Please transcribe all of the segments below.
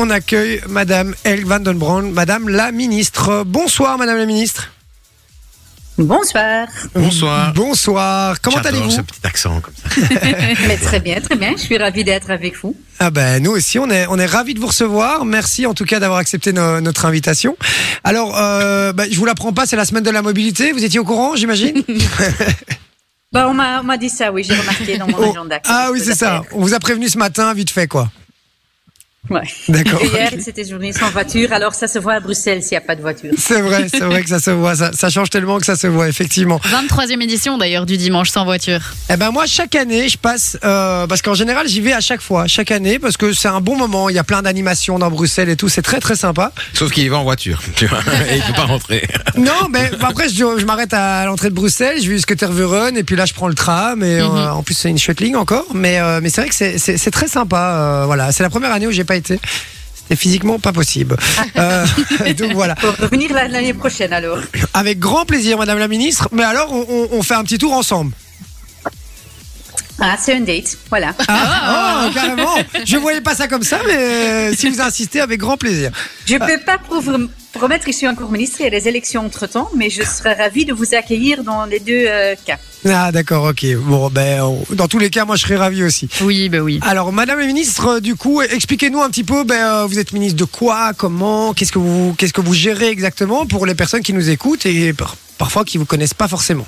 on accueille Madame El Van Den Brand, Madame la ministre. Bonsoir, Madame la ministre. Bonsoir. Bonsoir. Bonsoir. Comment J'adore allez-vous ce petit accent comme ça. Mais très bien, très bien. Je suis ravie d'être avec vous. Ah ben nous aussi, on est on est ravis de vous recevoir. Merci en tout cas d'avoir accepté no- notre invitation. Alors, euh, bah, je vous l'apprends pas, c'est la semaine de la mobilité. Vous étiez au courant, j'imagine Bah, on m'a on m'a dit ça, oui, j'ai remarqué dans mon Oh, agenda. Ah oui, c'est ça. On vous a prévenu ce matin, vite fait quoi. Ouais. D'accord. Hier, c'était journée sans voiture, alors ça se voit à Bruxelles s'il n'y a pas de voiture. C'est vrai, c'est vrai que ça se voit, ça, ça change tellement que ça se voit effectivement. 23e édition d'ailleurs du dimanche sans voiture. Eh ben moi chaque année je passe euh, parce qu'en général j'y vais à chaque fois, chaque année parce que c'est un bon moment. Il y a plein d'animations dans Bruxelles et tout, c'est très très sympa. Sauf qu'il y va en voiture, tu vois, et il peut pas rentrer. Non, mais après je, je m'arrête à l'entrée de Bruxelles, je vais jusqu'à Tervuren et puis là je prends le tram et euh, en plus c'est une chouette ligne encore. Mais euh, mais c'est vrai que c'est très sympa. euh, voilà, c'est la première année où j'ai pas été. C'était physiquement pas possible. Euh, donc voilà. Pour revenir la- l'année prochaine alors. Avec grand plaisir, Madame la Ministre. Mais alors on, fait un petit tour ensemble. Ah, c'est un date, voilà. Ah, oh, carrément. Je voyais pas ça comme ça, mais euh, si vous insistez, avec grand plaisir. Je ne peux pas prouver- promettre que je suis encore ministre, il y a des élections entre-temps, mais je serais ravie de vous accueillir dans les deux euh, cas. Ah d'accord, ok. Bon, ben, on- dans tous les cas, moi, je serais ravi aussi. Oui, bah oui. Alors, Madame la Ministre, euh, du coup, expliquez-nous un petit peu. Ben, euh, vous êtes ministre de quoi, comment, qu'est-ce que vous, qu'est-ce que vous gérez exactement pour les personnes qui nous écoutent et par- parfois qui vous connaissent pas forcément.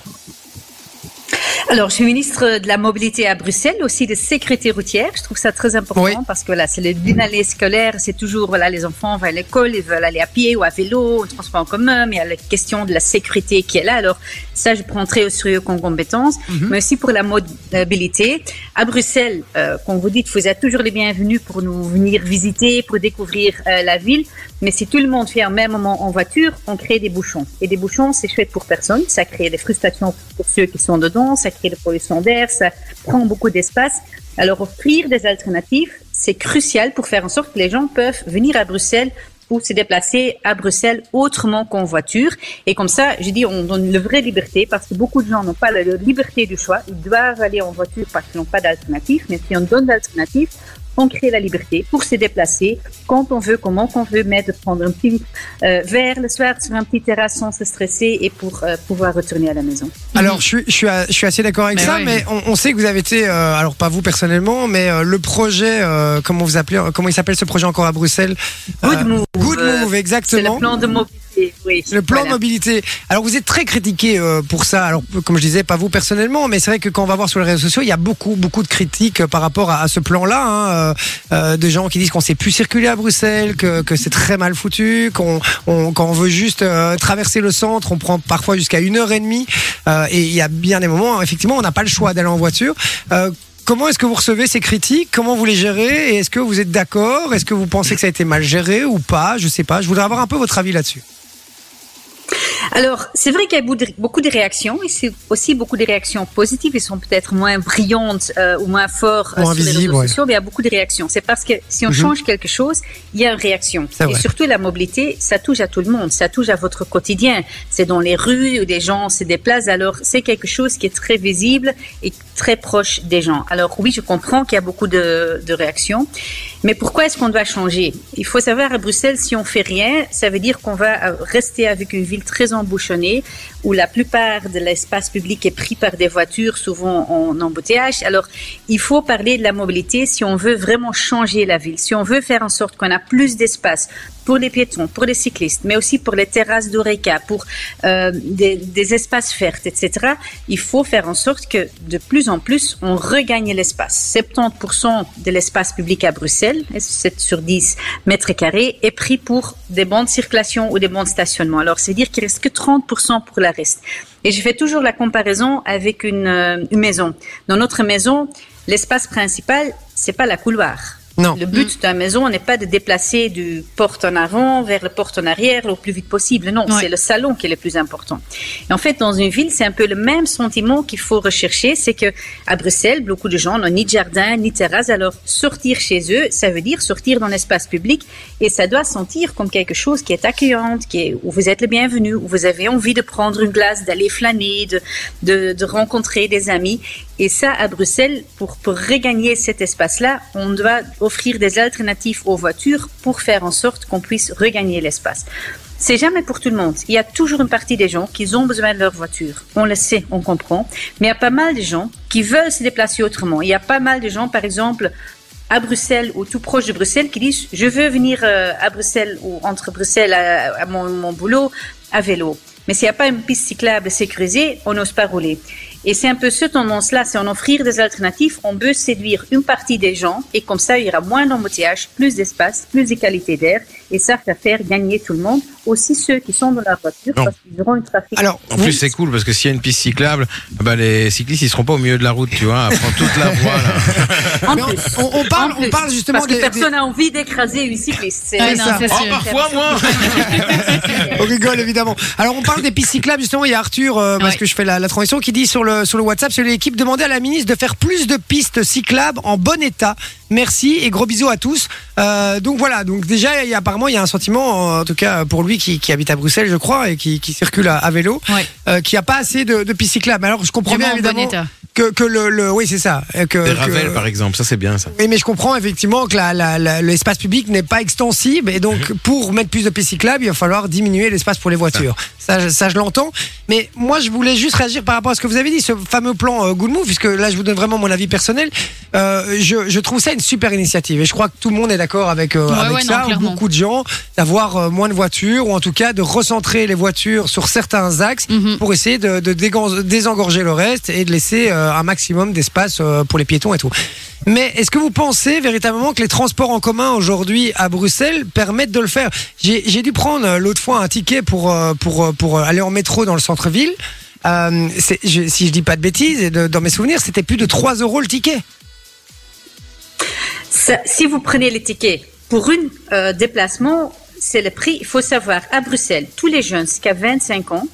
Alors, je suis ministre de la mobilité à Bruxelles, aussi de sécurité routière. Je trouve ça très important Oui. parce que là, c'est le année scolaire, c'est toujours, voilà, les enfants vont à l'école, ils veulent aller à pied ou à vélo, au transport en commun, mais il y a la question de la sécurité qui est là. Alors, ça, je prends très au sérieux comme compétence, mais aussi pour la mobilité. À Bruxelles, euh, quand vous dites, vous êtes toujours les bienvenus pour nous venir visiter, pour découvrir euh, la ville. Mais si tout le monde fait en même moment en voiture, on crée des bouchons. Et des bouchons, c'est chouette pour personne. Ça crée des frustrations pour ceux qui sont dedans, ça crée de pollution d'air, ça prend beaucoup d'espace. Alors offrir des alternatives, c'est crucial pour faire en sorte que les gens peuvent venir à Bruxelles ou se déplacer à Bruxelles autrement qu'en voiture. Et comme ça, je dis, on donne une vraie liberté parce que beaucoup de gens n'ont pas la liberté du choix. Ils doivent aller en voiture parce qu'ils n'ont pas d'alternative. Mais si on donne d'alternatives, on crée la liberté pour se déplacer quand on veut, comment on veut, mais de prendre un petit euh, verre le soir sur un petit terrasse sans se stresser et pour euh, pouvoir retourner à la maison. Alors, je suis, je suis, a- je suis assez d'accord avec Mais ça, oui. mais on, on sait que vous avez été, euh, alors pas vous personnellement, mais euh, le projet, euh, comment vous appelez, comment il s'appelle ce projet encore à Bruxelles? Good Euh, move. Good Move, C'est exactement. le plan de mobilité, oui. Le plan Voilà. de mobilité. Alors vous êtes très critiqué euh, pour ça. Alors comme je disais, pas vous personnellement, mais c'est vrai que quand on va voir sur les réseaux sociaux, il y a beaucoup beaucoup de critiques euh, par rapport à, à ce plan-là. Hein, euh, euh, de gens qui disent qu'on sait plus circuler à Bruxelles, que, que c'est très mal foutu, qu'on on, quand on veut juste euh, traverser le centre, on prend parfois jusqu'à une heure et demie. Euh, et il y a bien des moments, effectivement, on n'a pas le choix d'aller en voiture. Euh, Comment est-ce que vous recevez ces critiques? Comment vous les gérez? Et est-ce que vous êtes d'accord? Est-ce que vous pensez que ça a été mal géré ou pas? Je sais pas. Je voudrais avoir un peu votre avis là-dessus. Alors, c'est vrai qu'il y a beaucoup de- réactions et c'est aussi beaucoup de réactions positives. Elles sont peut-être moins brillantes euh, ou moins fortes euh, sur les réseaux ouais. sociaux, mais il y a beaucoup de réactions. C'est parce que si on Mhm. change quelque chose, il y a une réaction. Et vrai. surtout la mobilité, ça touche à tout le monde, ça touche à votre quotidien. C'est dans les rues où des gens se déplacent. Alors, c'est quelque chose qui est très visible et très proche des gens. Alors oui, je comprends qu'il y a beaucoup de, de réactions, mais pourquoi est-ce qu'on doit changer? Il faut savoir à Bruxelles, si on fait rien, ça veut dire qu'on va euh, rester avec une ville très embouchonnée, où la plupart de l'espace public est pris par des voitures, souvent en embouteillage. Alors, il faut parler de la mobilité si on veut vraiment changer la ville, si on veut faire en sorte qu'on a plus d'espace pour les piétons, pour les cyclistes, mais aussi pour les terrasses d'Oreca, pour euh, des, des espaces verts, etc. Il faut faire en sorte que de plus en plus, on regagne l'espace. 70% de l'espace public à Bruxelles, 7 sur 10 mètres carrés, est pris pour des bancs de circulation ou des bancs de stationnement. Alors, c'est dire qu'il reste que 30% pour la reste. Et je fais toujours la comparaison avec une, euh, une maison. Dans notre maison, l'espace principal, c'est pas la couloir. Non. Le but d'une maison n'est pas de déplacer du porte en avant vers le porte en arrière le plus vite possible. Non, Ouais. c'est le salon qui est le plus important. Et en fait, dans une ville, c'est un peu le même sentiment qu'il faut rechercher. C'est que à Bruxelles, beaucoup de gens n'ont ni de jardin, ni de terrasse. Alors, sortir chez eux, ça veut dire sortir dans l'espace public et ça doit sentir comme quelque chose qui est accueillante, qui est, où vous êtes le bienvenu, où vous avez envie de prendre une glace, d'aller flâner, de, de, de rencontrer des amis. Et ça, à Bruxelles, pour, regagner cet espace-là, on doit offrir des alternatives aux voitures pour faire en sorte qu'on puisse regagner l'espace. C'est jamais pour tout le monde. Il y a toujours une partie des gens qui ont besoin de leur voiture. On le sait, on comprend. Mais il y a pas mal de gens qui veulent se déplacer autrement. Il y a pas mal de gens, par exemple, à Bruxelles ou tout proche de Bruxelles qui disent je veux venir euh, à Bruxelles ou entre Bruxelles à, mon boulot à vélo. Mais s'il n'y a pas une piste cyclable sécurisée, on n'ose pas rouler. Et c'est un peu ce tendance-là, c'est en offrir des alternatives, on veut séduire une partie des gens. Et comme ça, il y aura moins d'embouteillage, plus d'espace, plus de qualité d'air et ça va faire gagner tout le monde, aussi ceux qui sont dans la voiture Non. parce qu'ils auront une trafic. Alors, En plus, c'est cool parce que s'il y a une piste cyclable, bah, les cyclistes ils seront pas au milieu de la route, tu vois, à prendre toute la voie. Là. En mais on- plus. on, on parle, En plus. on parle justement parce que des, personne des- n'a envie d'écraser une cycliste. C'est non, ça. Oh, parfois, moi On rigole évidemment. Alors on parle des pistes cyclables justement. Il y a Arthur euh, parce Ouais. que je fais la, la transition qui dit sur le sur le WhatsApp sur l'équipe demandez à la ministre de faire plus de pistes cyclables en bon état. Merci et gros bisous à tous. Euh, donc voilà. Donc déjà il y a, apparemment il y a un sentiment en tout cas pour lui qui, qui habite à Bruxelles je crois et qui, qui circule à, à vélo Ouais. euh, qui a pas assez de, de pistes cyclables. Alors je comprends Vraiment bien bon évidemment. Que que le, le oui c'est ça que, Des que- Ravel, par exemple, ça c'est bien ça. oui, mais je comprends effectivement que la- la- la- l'espace public n'est pas extensible et donc Mhm. pour mettre plus de pistes cyclables, il va falloir diminuer l'espace pour les voitures. Ça, je- ça, je l'entends. Mais moi, je voulais juste réagir par rapport à ce que vous avez dit, ce fameux plan euh, Good Move, puisque là, je vous donne vraiment mon avis personnel. Euh, je, je trouve ça une super initiative et je crois que tout le monde est d'accord avec, euh, Ouais, avec ouais, ça, beaucoup de gens, d'avoir euh, moins de voitures ou en tout cas de recentrer les voitures sur certains axes Mhm. pour essayer de, de dégan- désengorger le reste et de laisser euh, un maximum d'espace euh, pour les piétons et tout. Mais est-ce que vous pensez véritablement que les transports en commun aujourd'hui à Bruxelles permettent de le faire? J'ai dû prendre euh, l'autre fois un ticket pour, euh, pour, euh, pour euh, aller en métro dans le centre-ville. Euh, je- si je dis pas de bêtises, dans mes souvenirs, c'était plus de 3 euros le ticket. Si vous prenez les tickets pour un euh, déplacement, c'est le prix. Il faut savoir, à Bruxelles, tous les jeunes ont 25 ans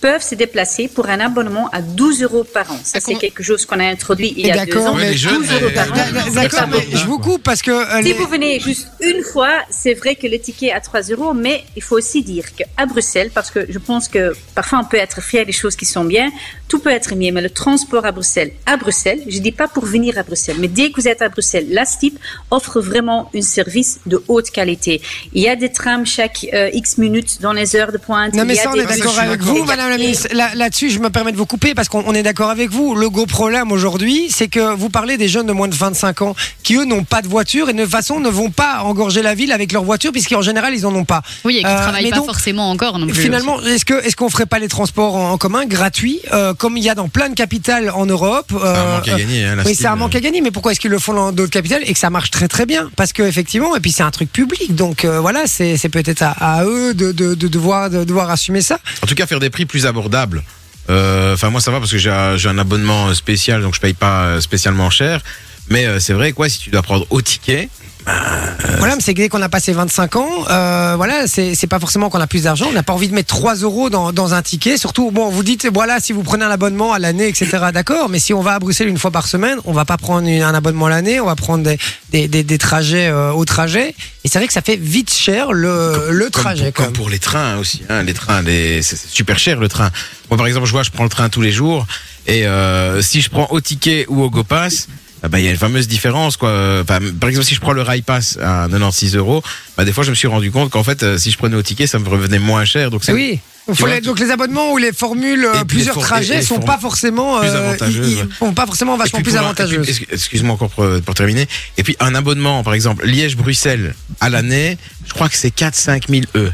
peuvent se déplacer pour un abonnement à 12 euros par an. Ça, Ah, c'est quelque chose qu'on a introduit il y a deux D'accord, ans. Mais- les jeunes, 12 euros par euh, an. D'accord, c'est D'accord, mais je vous coupe parce que euh, Si les- vous venez juste une fois, c'est vrai que le ticket est à 3 euros, mais il faut aussi dire qu'à Bruxelles, parce que je pense que parfois on peut être fier des choses qui sont bien, tout peut être mieux, mais le transport à Bruxelles, à Bruxelles, je dis pas pour venir à Bruxelles, mais dès que vous êtes à Bruxelles, la STIP offre vraiment un service de haute qualité. Il y a des trams chaque euh, X minutes dans les heures de pointe. Non mais il y a ça on des est d'accord avec vous Madame la Et- ministre. Là- Là-dessus je me permets de vous couper parce qu'on on est d'accord avec vous. Le gros problème aujourd'hui c'est que vous parlez des jeunes de moins de 25 ans qui eux n'ont pas de voiture et de toute façon ne vont pas engorger la ville avec leur voiture puisqu'en général ils en ont pas. Oui, et qui Euh, travaillent mais pas donc, forcément encore non plus. Finalement, est-ce qu'on ferait pas les transports en, en commun gratuits euh, comme il y a dans plein de capitales en Europe C'est un euh, manque à gagner. Hein, la oui, c'est un manque à gagner, mais pourquoi est-ce qu'ils le font dans d'autres capitales et que ça marche très très bien? Parce que effectivement, et puis c'est un truc public, donc euh, voilà, c'est c'est peut-être à, à eux de, de, de devoir de devoir assumer ça. En tout cas, faire des prix plus abordables. Euh, Enfin, moi, ça va parce que j'ai un, j'ai un abonnement spécial, donc je paye pas euh, spécialement cher. Mais euh, c'est vrai, quoi, si tu dois prendre au ticket, Voilà, mais c'est que dès qu'on a passé 25 ans, euh, voilà, c'est pas forcément qu'on a plus d'argent. On n'a pas envie de mettre 3 euros dans, dans un ticket. Surtout, bon, vous dites, voilà, si vous prenez un abonnement à l'année, etc. D'accord, mais si on va à Bruxelles une fois par semaine, on va pas prendre une- un abonnement à l'année, on va prendre des, des, des, des trajets euh, au trajet. Et c'est vrai que ça fait vite cher le, le comme, trajet. pour, quand comme même. pour les trains aussi. Hein, les trains, c'est super cher le train. Moi, par exemple, je vois, je prends le train tous les jours. Et euh, si je prends au ticket ou au GoPass, ah bah, il y a une fameuse différence. Quoi. Enfin, par exemple, si je prends le Railpass à 96 euros, bah, des fois, je me suis rendu compte qu'en fait, euh, si je prenais au ticket, ça me revenait moins cher. Donc, c'est Oui. Il faut vois, les- donc les abonnements ou les formules euh, plusieurs les for- trajets les sont pas forcément plus euh, ils- sont pas forcément vachement plus excu- Excuse-moi encore pour, pour terminer. Et puis un abonnement, par exemple, Liège-Bruxelles à l'année, je crois que c'est 4-5 000 E.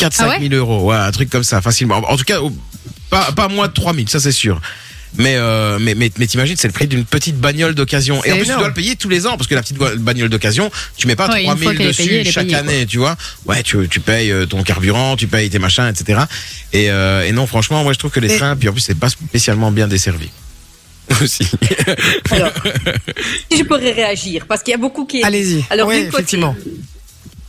4-5 Ah ouais 000 euros, ouais, un truc comme ça, facilement. En tout cas, pas, pas moins de 3 000, ça c'est sûr. Mais, euh, mais, mais, mais t'imagines, c'est le prix d'une petite bagnole d'occasion. Et en plus, tu dois le payer tous les ans, parce que la petite bagnole d'occasion, tu mets pas Ouais, une 3 fois 000 qu'elle est dessus payée, chaque payée, année, tu vois. Ouais, tu, tu payes euh, ton carburant, tu payes tes machins, etc. Et, euh, et non, franchement, moi je trouve que les trains, puis en plus, c'est pas spécialement bien desservi. Aussi. Alors, si je pourrais réagir, parce qu'il y a beaucoup qui. Allez-y. Alors, oui, d'une côté, effectivement.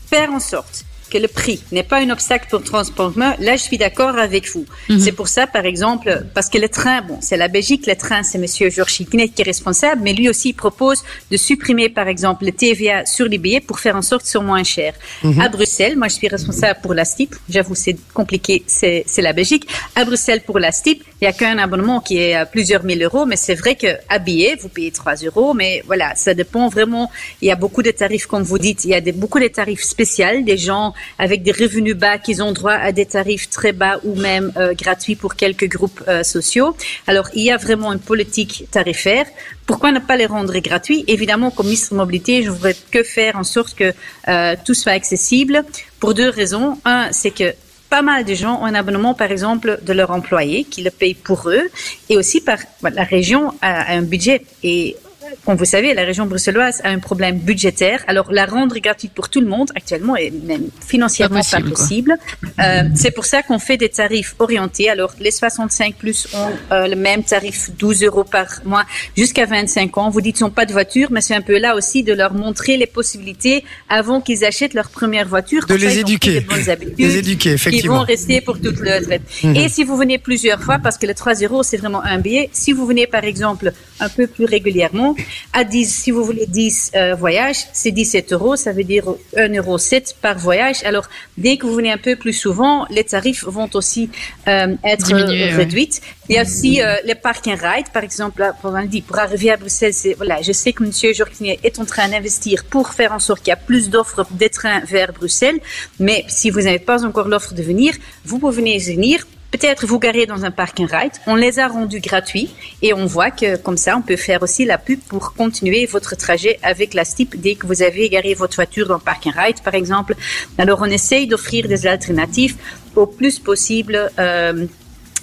faire en sorte que le prix n'est pas un obstacle pour le transport en commun, là, je suis d'accord avec vous. Mhm. C'est pour ça, par exemple, parce que les trains, bon, c'est la Belgique, les trains, c'est Monsieur Georges Chiquinet qui est responsable, mais lui aussi, propose de supprimer, par exemple, le TVA sur les billets pour faire en sorte qu'ils soient moins chers. À Bruxelles, moi, je suis responsable pour la STIP. J'avoue, c'est compliqué, c'est la Belgique. À Bruxelles, pour la STIP, il y a qu'un abonnement qui est à plusieurs mille euros, mais c'est vrai que à billet, vous payez 3 euros, mais voilà, ça dépend vraiment. Il y a beaucoup de tarifs, comme vous dites, il y a des, beaucoup de tarifs spéciaux, des gens avec des revenus bas qui ont droit à des tarifs très bas ou même euh, gratuits pour quelques groupes euh, sociaux. Alors, il y a vraiment une politique tarifaire. Pourquoi ne pas les rendre gratuits? Évidemment, comme ministre de mobilité, je voudrais que faire en sorte que euh, tout soit accessible pour deux raisons. Un, c'est que pas mal de gens ont un abonnement, par exemple, de leur employé qui le paye pour eux, et aussi par voilà, la région a un budget. Et comme vous savez, la région bruxelloise a un problème budgétaire. Alors, la rendre gratuite pour tout le monde, actuellement, est même financièrement Pas possible. Euh, c'est pour ça qu'on fait des tarifs orientés. Alors, les 65 plus ont euh, le même tarif, 12 euros par mois, jusqu'à 25 ans. Vous dites qu'ils n'ont pas de voiture, mais c'est un peu là aussi de leur montrer les possibilités avant qu'ils achètent leur première voiture. De les ils éduquer. bonnes habitudes Les éduquer, qui effectivement. vont rester pour toute leur retraite. Mhm. Et si vous venez plusieurs fois, parce que le 3 euros, c'est vraiment un billet, si vous venez par exemple un peu plus régulièrement, à 10, si vous voulez 10 euh, voyages, c'est 17 euros, ça veut dire 1,07 euro par voyage. Alors, dès que vous venez un peu plus souvent, les tarifs vont aussi euh, être Diminuer, ouais. réduits. Il y a aussi euh, les park and ride, par exemple, là, pour, on le dit, pour arriver à Bruxelles, c'est, voilà, je sais que Monsieur Jorquinier est en train d'investir pour faire en sorte qu'il y a plus d'offres des trains vers Bruxelles, mais si vous n'avez pas encore l'offre de venir, vous pouvez venir Peut-être vous garer dans un park and ride. On les a rendus gratuits et on voit que comme ça, on peut faire aussi la pub pour continuer votre trajet avec la STIP dès que vous avez garé votre voiture dans le park ride, par exemple. Alors, on essaye d'offrir des alternatives au plus possible euh,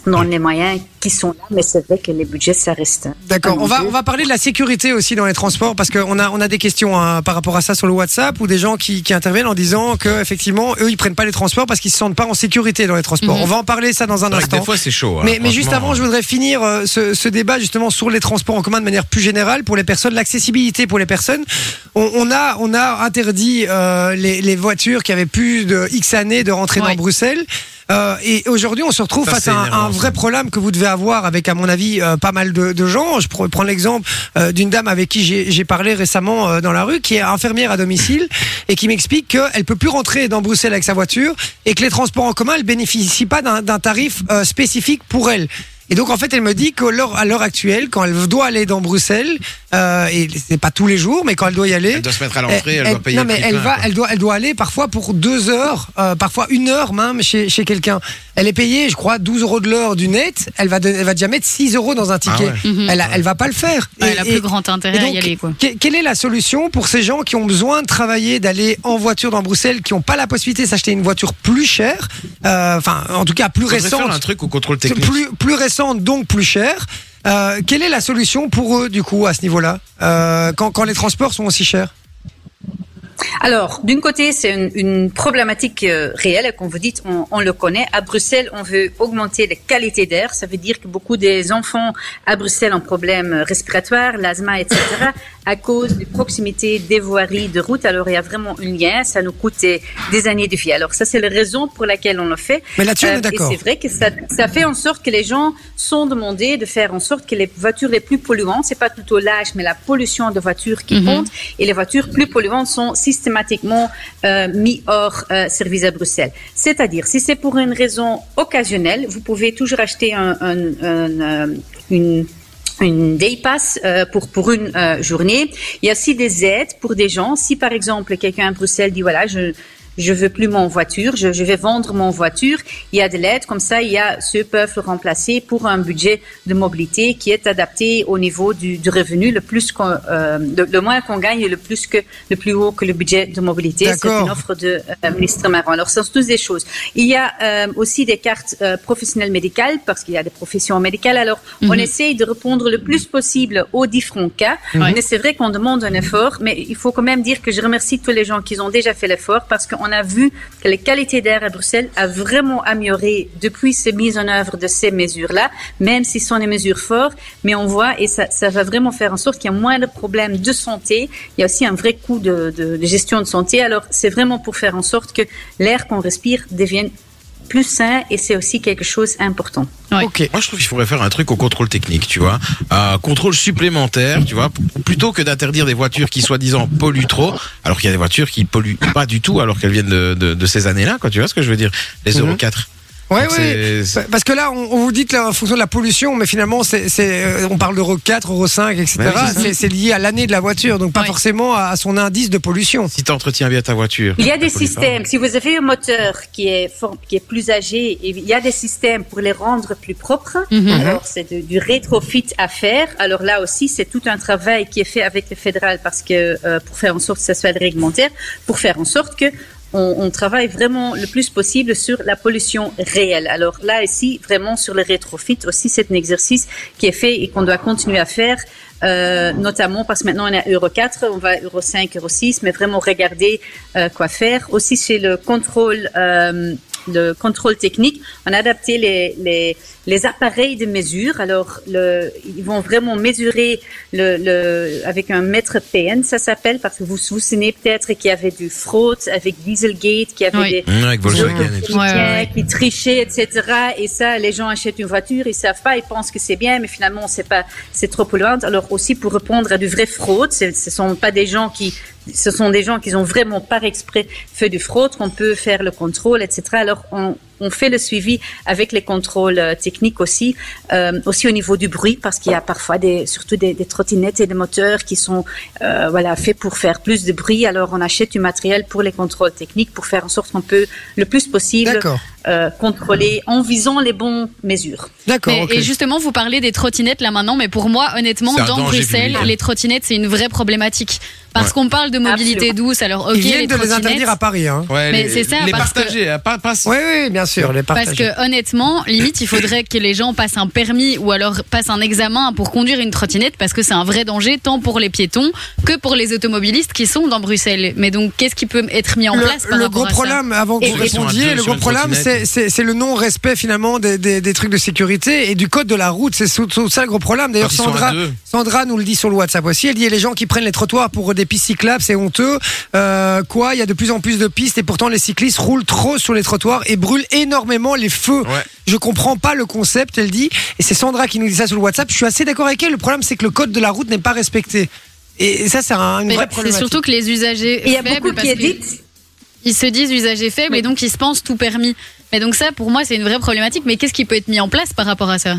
dans les moyens qui sont là, mais c'est vrai que les budgets, ça reste. D'accord. On va, on va parler de la sécurité aussi dans les transports parce qu'on a, on a des questions hein, par rapport à ça sur le WhatsApp ou des gens qui, qui interviennent en disant que effectivement eux ils prennent pas les transports parce qu'ils se sentent pas en sécurité dans les transports. Mhm. On va en parler ça dans un instant. des fois, c'est chaud. hein, Mais, mais juste avant, je voudrais finir euh, ce, ce débat justement sur les transports en commun de manière plus générale pour les personnes, l'accessibilité pour les personnes. On, on a, on a interdit euh, les, les voitures qui avaient plus de X années de rentrer dans. Bruxelles. Euh, et aujourd'hui, on se retrouve Ça, face à un, un vrai problème que vous devez avoir avec, à mon avis, euh, pas mal de, de gens. Je pourrais prendre l'exemple euh, d'une dame avec qui j'ai parlé récemment euh, dans la rue, qui est infirmière à domicile et qui m'explique qu'elle peut plus rentrer dans Bruxelles avec sa voiture et que les transports en commun, elle bénéficie pas d'un d'un tarif euh, spécifique pour elle. Et donc en fait, elle me dit qu'à l'heure actuelle, quand elle doit aller dans Bruxelles, euh, et c'est pas tous les jours, mais quand elle doit y aller, Elle doit se mettre à l'entrée, elle, doit payer non le mais prix elle plein, va, quoi. elle doit, elle doit aller parfois pour deux heures, euh, parfois une heure même chez, chez quelqu'un. Elle est payée, je crois, 12 euros de l'heure du net. Elle va, elle va déjà mettre 6 euros dans un ticket. Ah ouais. Mhm. Elle, elle va pas le faire. Ouais, Et- elle a et- plus grand intérêt et à donc, y aller, quoi. que- quelle est la solution pour ces gens qui ont besoin de travailler, d'aller en voiture dans Bruxelles, qui n'ont pas la possibilité de s'acheter une voiture plus chère, euh, enfin, en tout cas plus Faudrait faire récente, un truc au contrôle technique. plus, plus récente, donc plus chère. Euh, quelle est la solution pour eux, du coup, à ce niveau-là, euh, quand les transports sont aussi chers? Alors, d'une côté, c'est une, une problématique euh, réelle, comme vous dites, on, on le connaît. À Bruxelles, on veut augmenter la qualité d'air. Ça veut dire que beaucoup des enfants à Bruxelles ont problèmes respiratoires, l'asthme, etc., à cause de proximité des voiries de route. Alors, il y a vraiment un lien. Ça nous coûte des, des années de vie. Alors, ça, c'est la raison pour laquelle on le fait. Mais là-dessus, Euh, d'accord. Et c'est vrai que ça, ça fait en sorte que les gens sont demandés de faire en sorte que les voitures les plus polluantes, c'est pas plutôt l'âge, mais la pollution de voitures qui Mhm. compte. Et les voitures plus polluantes sont systématiquement euh, mis hors euh, service à Bruxelles. C'est-à-dire, si c'est pour une raison occasionnelle, vous pouvez toujours acheter un, euh, une day pass pour pour une journée. Il y a aussi des aides pour des gens. Si par exemple quelqu'un à Bruxelles dit voilà je je veux plus mon voiture, je, je vais vendre mon voiture. Il y a de l'aide comme ça. Il y a ceux peuvent le remplacer pour un budget de mobilité qui est adapté au niveau du, du revenu. Le plus qu'on, euh, le, le moins qu'on gagne, le plus que le plus haut que le budget de mobilité. C'est une offre de euh, ministre Marron. Alors, ce sont tous des choses. Il y a euh, aussi des cartes euh, professionnelles médicales parce qu'il y a des professions médicales. Alors, on Mhm. essaye de répondre le plus possible aux différents cas. Mais c'est vrai qu'on demande un effort. Mais il faut quand même dire que je remercie tous les gens qui ont déjà fait l'effort parce qu'on on a vu que la qualité d'air à Bruxelles a vraiment amélioré depuis ces mises en œuvre de ces mesures-là, même si ce sont des mesures fortes, mais on voit et ça, va vraiment faire en sorte qu'il y a moins de problèmes de santé. Il y a aussi un vrai coût de gestion de santé. Alors, c'est vraiment pour faire en sorte que l'air qu'on respire devienne plus sain et c'est aussi quelque chose d'important. Ouais. Ok. Moi, je trouve qu'il faudrait faire un truc au contrôle technique, tu vois. Un contrôle supplémentaire, tu vois, plutôt que d'interdire des voitures qui, soi-disant, polluent trop, alors qu'il y a des voitures qui polluent pas du tout, alors qu'elles viennent de, de, de ces années-là, quoi. Tu vois ce que je veux dire? Les Mhm. Euro 4. Ouais, c'est- c'est- Parce que là, on, on vous dit que la en fonction de la pollution, mais finalement, c'est, c'est, euh, on parle d'Euro 4, Euro 5, etc. Ouais, c'est c'est, c'est lié à l'année de la voiture, donc pas Ouais. forcément à, à son indice de pollution. Si tu entretiens bien ta voiture. Il y a des pas. systèmes. Si vous avez un moteur qui est fort, qui est plus âgé, il y a des systèmes pour les rendre plus propres. Mhm. Alors c'est de- du rétrofit à faire. Alors là aussi, c'est tout un travail qui est fait avec le fédéral parce que euh, pour faire en sorte que ça soit réglementaire, pour faire en sorte que on, on travaille vraiment le plus possible sur la pollution réelle. Alors là ici, vraiment sur le rétrofit aussi, c'est un exercice qui est fait et qu'on doit continuer à faire. Euh, notamment parce que maintenant on à Euro 4, on va Euro 5, Euro 6, mais vraiment regarder euh, quoi faire. Aussi chez le contrôle, euh, le contrôle technique, on a adapté les, les appareils de mesure. Alors le, ils vont vraiment mesurer le, le, avec un mètre PN, ça s'appelle, parce que vous vous souvenez peut-être qu'il y avait du fraude avec Dieselgate, qu'il y avait Oui. des Mmh, avec. Ouais, ouais, ouais. qui trichaient, etc. Et ça, les gens achètent une voiture, ils savent pas, ils pensent que c'est bien, mais finalement, c'est pas, c'est trop polluant. Alors aussi, pour répondre à du vrai fraude, ce ce sont pas des gens qui, ce sont des gens qui ont vraiment par exprès fait du fraude, qu'on peut faire le contrôle, etc. Alors, on, on fait le suivi avec les contrôles euh, techniques aussi, euh, aussi au niveau du bruit, parce qu'il y a parfois des, surtout des, trottinettes et des moteurs qui sont, euh, voilà, faits pour faire plus de bruit. Alors, on achète du matériel pour les contrôles techniques pour faire en sorte qu'on peut le plus possible. Euh, contrôler en visant les bonnes mesures. D'accord. Et justement, vous parlez des trottinettes là maintenant, mais pour moi, honnêtement, dans danger Bruxelles, les trottinettes, c'est une vraie problématique. Parce Ouais. qu'on parle de mobilité Absolument. douce, alors ok, Ils viennent les de les interdire à Paris. Hein. Ouais, Mais c'est ça, Les parce que- partager, hein, pas, pas, Oui, oui, bien sûr, les Parce partager. que honnêtement, limite, il faudrait que les gens passent un permis ou alors passent un examen pour conduire une trottinette parce que c'est un vrai danger tant pour les piétons que pour les automobilistes qui sont dans Bruxelles. Mais donc, qu'est-ce qui peut être mis en le, place par le rapport gros à ça? problème, avant que vous répondiez, le gros problème, c'est. C'est, le non-respect finalement des, des, des trucs de sécurité et du code de la route. C'est ça le gros problème. D'ailleurs, Sandra, nous le dit sur le WhatsApp aussi. Elle dit les gens qui prennent les trottoirs pour des pistes cyclables, c'est honteux. Euh, quoi? Il y a de plus en plus de pistes et pourtant les cyclistes roulent trop sur les trottoirs et brûlent énormément les feux. Ouais. Je comprends pas le concept, elle dit. Et c'est Sandra qui nous dit ça sur le WhatsApp. Je suis assez d'accord avec elle. Le problème, c'est que le code de la route n'est pas respecté. Et, ça, c'est un, Mais vraie C'est surtout que les usagers Il y a beaucoup qui dit. ils se disent usagers faibles et donc ils se pensent tout permis. Mais donc ça, pour moi, c'est une vraie problématique. Mais qu'est-ce qui peut être mis en place par rapport à ça?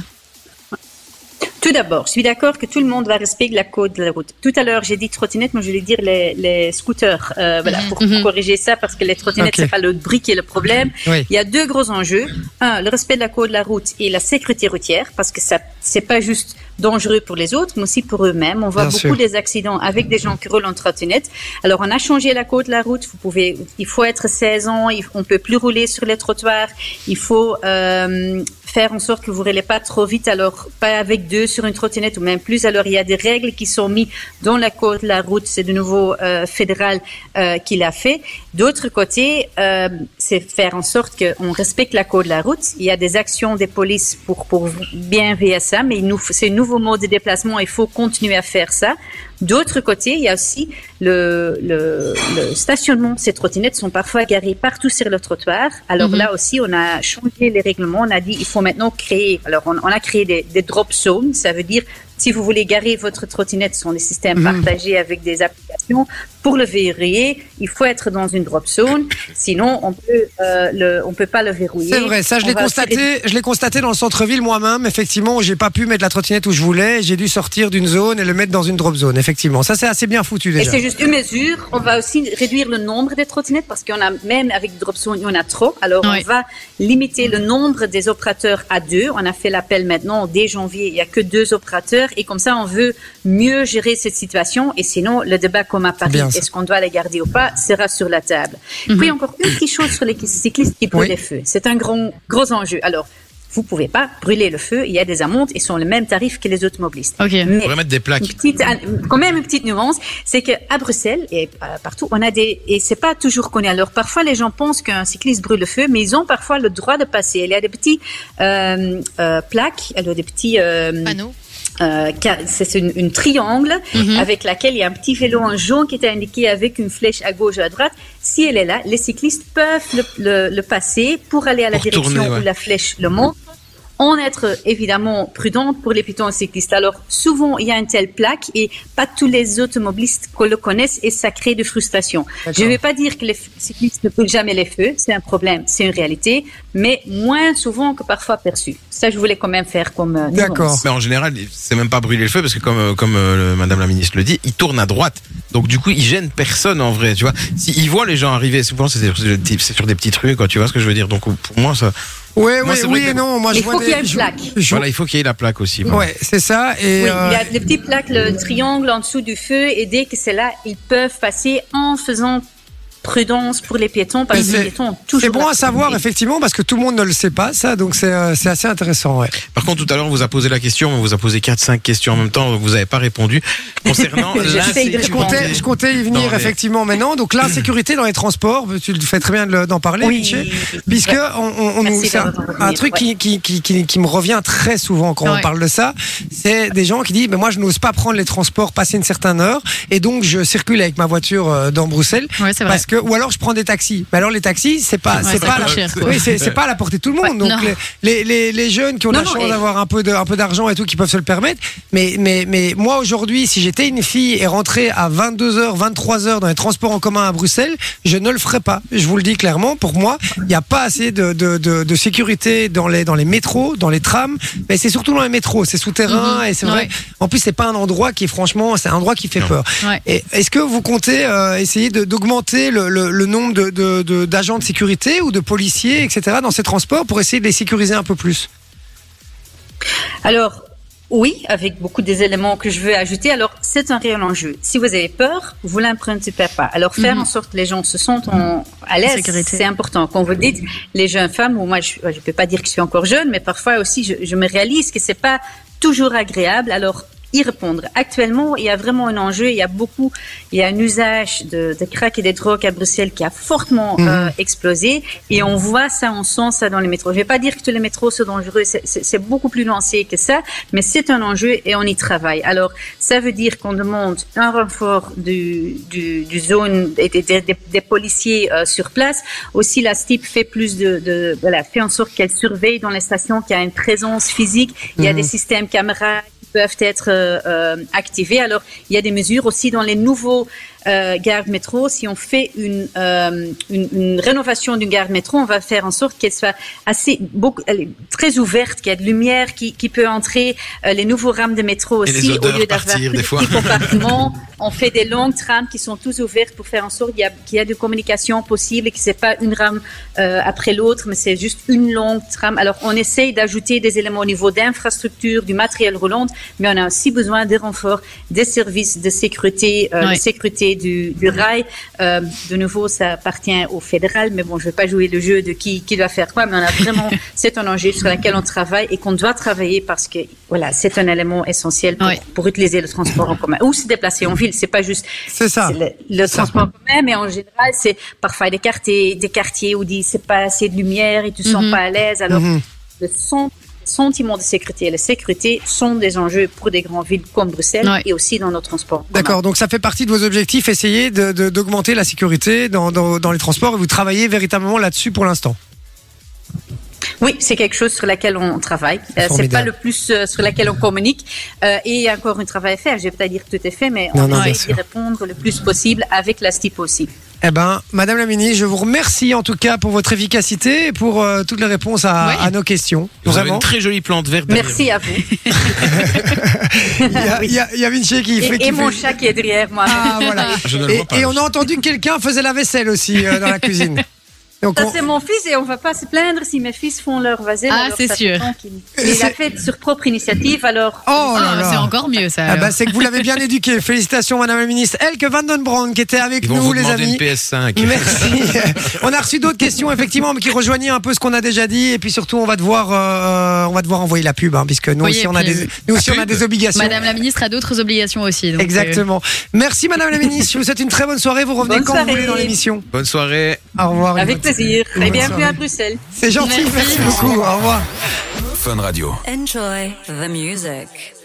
Tout d'abord, je suis d'accord que tout le monde va respecter la code de la route. Tout à l'heure, j'ai dit trottinette, mais je voulais dire les, les scooters. Euh, voilà, pour, pour corriger ça, parce que les trottinettes, Ok. c'est pas le bruit qui est le problème. Oui. Il y a deux gros enjeux. Un, le respect de la code de la route et la sécurité routière, parce que ça, c'est pas juste dangereux pour les autres, mais aussi pour eux-mêmes. On voit Bien beaucoup sûr. des accidents avec des gens qui roulent en trottinette. Alors, on a changé la code de la route. Vous pouvez, il faut être 16 ans. On peut plus rouler sur les trottoirs. Il faut euh, faire en sorte que vous roulez pas trop vite. Alors, pas avec deux sur une trottinette ou même plus. Alors, il y a des règles qui sont mises dans la de la route. C'est de nouveau euh, fédéral euh, qui l'a fait. D'autre côté, euh, c'est faire en sorte qu'on respecte la de la route. Il y a des actions des polices pour, pour bien veiller à ça, mais c'est un nouveau mode de déplacement. Il faut continuer à faire ça. D'autre côté, il y a aussi le, le, le stationnement. Ces trottinettes sont parfois garées partout sur le trottoir. Alors Mhm. là aussi, on a changé les règlements. On a dit il faut maintenant créer. Alors on, on a créé des, des drop zones. Ça veut dire si vous voulez garer votre trottinette sur des systèmes Mhm. partagés avec des applications, pour le verrouiller, il faut être dans une drop zone. Sinon, on peut euh, le, on peut pas le verrouiller. C'est vrai, ça je l'ai constaté, je l'ai constaté dans le centre-ville moi-même. Effectivement, j'ai pas pu mettre la trottinette où je voulais, j'ai dû sortir d'une zone et le mettre dans une drop zone. Effectivement, ça c'est assez bien foutu Et déjà. c'est juste une mesure. On va aussi réduire le nombre des trottinettes parce qu'on a même avec Dropzone, il y en a trop. Alors on va limiter le nombre des opérateurs à deux. On a fait l'appel maintenant dès janvier. Il y a que deux opérateurs et comme ça on veut mieux gérer cette situation. Et sinon le débat comme à Paris, est-ce qu'on doit les garder ou pas, sera sur la table. Mhm. Puis encore une petite chose sur les cyclistes qui brûlent Oui. les feux. C'est un grand gros enjeu. Alors vous pouvez pas brûler le feu. Il y a des amendes, ils sont le même tarif que les automobilistes. Ok. Mais On pourrait mettre des plaques. une petite, un- quand même une petite nuance, c'est que à Bruxelles et euh, partout, on a des et c'est pas toujours connu. Alors parfois les gens pensent qu'un cycliste brûle le feu, mais ils ont parfois le droit de passer. Il y a des petits euh, euh, plaques, alors des petits euh, Panneau. Euh, c'est une, une triangle Mhm. avec laquelle il y a un petit vélo en jaune qui est indiqué avec une flèche à gauche et à droite. Si elle est là, les cyclistes peuvent le, le- le passer pour aller à la Pour direction tourner, ouais. où la flèche le montre. En être évidemment prudente pour les piétons et cyclistes. Alors souvent il y a une telle plaque et pas tous les automobilistes qu'on le connaissent et ça crée de frustration. Je ne vais pas dire que les cyclistes ne brûlent jamais les feux, c'est un problème, c'est une réalité, mais moins souvent que parfois perçu. Ça je voulais quand même faire comme euh. D'accord. Mais en général, c'est même pas brûler le feu parce que comme euh, comme euh, le- Madame la ministre le dit, il tourne à droite. Donc du coup, il gêne personne en vrai, tu vois. Si il voit les gens arriver, souvent c'est sur, c'est sur des petites rues, quoi. Tu vois ce que je veux dire. Donc pour moi, ça, Ouais, Moi, ouais, c'est oui et non. Moi, Mais je il vois faut qu'il y des- ait une je- plaque. je- voilà, il faut qu'il y ait la plaque aussi. voilà. Ouais, c'est ça. Et Oui, euh, il y a le petit plaque, le triangle en dessous du feu, et dès que c'est là, ils peuvent passer en faisant prudence pour les piétons, parce que les piétons ont toujours. c'est bon à savoir effectivement parce que tout le monde ne le sait pas ça, donc c'est euh, c'est assez intéressant. Ouais. Par contre, tout à l'heure, on vous a posé la question, on vous a posé 4-5 questions en même temps, vous n'avez pas répondu. Concernant Je comptais, je comptais y venir les- effectivement maintenant. Donc l'insécurité dans les transports, tu fais très bien d'en parler, Oui. Michel, puisque Ouais. on, on, on Merci nous, c'est un, truc qui, qui, qui, qui, qui me revient très souvent quand on parle de ça, c'est des gens qui disent, mais moi je n'ose pas prendre les transports passer une certaine heure, et donc je circule avec ma voiture euh, dans Bruxelles, Ouais, c'est vrai. parce que, ou alors je prends des taxis. Mais alors les taxis, c'est pas, Ouais, c'est pas, la, oui, c'est c'est pas à la portée de tout le monde. Ouais, donc les, les, les, les jeunes qui ont Non, la chance et- d'avoir un peu de, un peu d'argent et tout, qui peuvent se le permettre. Mais, mais, mais moi aujourd'hui, si j'étais une fille et rentrée à 22h, 23h dans les transports en commun à Bruxelles, je ne le ferais pas. Je vous le dis clairement. Pour moi, il n'y a pas assez de, de, de, de sécurité dans les, dans les métros, dans les trams. Mais c'est surtout dans les métros. C'est souterrain Mhm. et c'est vrai. Ouais. En plus, c'est pas un endroit qui est franchement, c'est un endroit qui fait Non. peur. Ouais. Et est-ce que vous comptez euh, essayer d'augmenter le, le, le nombre de, de, de- d'agents de sécurité ou de policiers, etc., dans ces transports pour essayer de les sécuriser un peu plus Alors, oui, avec beaucoup des éléments que je veux ajouter. Alors, c'est un réel enjeu. Si vous avez peur, vous l'imprenez pas. Alors, faire Mhm. en sorte que les gens se sentent en- à l'aise, c'est important. Quand vous dites les jeunes femmes, ou moi, je ne peux pas dire que je suis encore jeune, mais parfois aussi, je, je me réalise que c'est pas toujours agréable. Alors, y répondre. Actuellement, il y a vraiment un enjeu. Il y a beaucoup, il y a un usage de, de crack et des drogues à Bruxelles qui a fortement Mhm. euh, explosé. Et on voit ça, on sent ça dans les métros. Je vais pas dire que tous les métros sont dangereux. C'est- beaucoup plus nuancé que ça, mais c'est un enjeu et on y travaille. Alors, ça veut dire qu'on demande un renfort du, du, du zone et des, des, des policiers euh, sur place. Aussi, la STIP fait plus de, de voilà, fait en sorte qu'elle surveille dans les stations, qu'il y a une présence physique. Il y a Mhm. des systèmes caméras peuvent être euh, euh, activés. Alors, il y a des mesures aussi dans les nouveaux euh, gares de métro. Si on fait une, euh, une, une rénovation d'une gare de métro, on va faire en sorte qu'elle soit assez beaucoup, elle est très ouverte, qu'il y a de lumière qui, qui peut entrer. Euh, les nouveaux rames de métro Et les aussi, au lieu d'avoir des petits compartiments, on fait des longues trames qui sont tous ouvertes pour faire en sorte qu'il y a, qu'il y a de communication possible et que c'est pas une rame euh, après l'autre, mais c'est juste une longue trame. Alors, on essaye d'ajouter des éléments au niveau d'infrastructure, du matériel roulant, mais on a aussi besoin des renforts, des services de sécurité, euh, Ouais. de sécurité du, du rail. Euh, de nouveau, ça appartient au fédéral, mais bon, je vais pas jouer le jeu de qui, qui doit faire quoi, mais on a vraiment, c'est un enjeu sur lequel on travaille et qu'on doit travailler parce que, voilà, c'est un élément essentiel pour, utiliser le transport en commun ou se déplacer en ville. C'est pas juste C'est ça. le, le transport en commun, mais en général, c'est parfois des quartiers, des quartiers où dit c'est pas assez de lumière et tu te sens Mhm. pas à l'aise. Alors, Mhm. le son- sentiment de sécurité et la sécurité sont des enjeux pour des grandes villes comme Bruxelles Ouais. et aussi dans nos transports. D'accord, donc ça fait partie de vos objectifs, essayer de- de- d'augmenter la sécurité dans, dans, dans les transports et vous travaillez véritablement là-dessus pour l'instant. Oui, c'est quelque chose sur laquelle on travaille. Euh, c'est pas le plus euh, sur laquelle on communique. Euh, et il y a encore un travail à faire. Je vais pas dire que tout est fait, mais Non, on non, essaie d'y répondre le plus possible avec la STIP aussi. Eh ben, Madame la ministre, je vous remercie en tout cas pour votre efficacité et pour euh, toutes les réponses à, nos questions. Vous avez Vraiment. une très jolie plante verte. derrière Merci à vous. Il y a, il y a- il y a Vinci qui fait. Et, qui et mon fait- chat qui est derrière moi. Ah voilà. Je ne le Et, vois pas, et le on a entendu que quelqu'un faisait la vaisselle aussi euh, dans la cuisine. Donc, Ça, on- c'est mon fils et on va pas se plaindre si mes fils font leur vaisselle. Ah, c'est sûr. il C'est- a fait sur propre initiative, alors. Oh là Ah, là. c'est encore mieux ça. Ah bah, c'est que vous l'avez bien éduqué. Félicitations, Madame la Ministre. Elke Van Den Brand qui était avec Ils vont nous, vous les amis. une PS5. Merci. on a reçu d'autres questions effectivement, mais qui rejoignaient un peu ce qu'on a déjà dit. Et puis surtout, on va devoir, euh, on va devoir envoyer la pub, hein, puisque nous Oui, aussi on a des, nous aussi La on a pub des obligations. Madame la ministre a d'autres obligations aussi. donc, euh, Exactement. Merci Madame la Ministre. Je vous souhaite une très bonne soirée. Vous revenez Bonne quand vous voulez dans l'émission. Bonne soirée. Au revoir. Avec plaisir. Bonne Et bienvenue soirée. à Bruxelles. C'est gentil. Merci. Merci beaucoup. Au revoir. Fun Radio. Enjoy the music.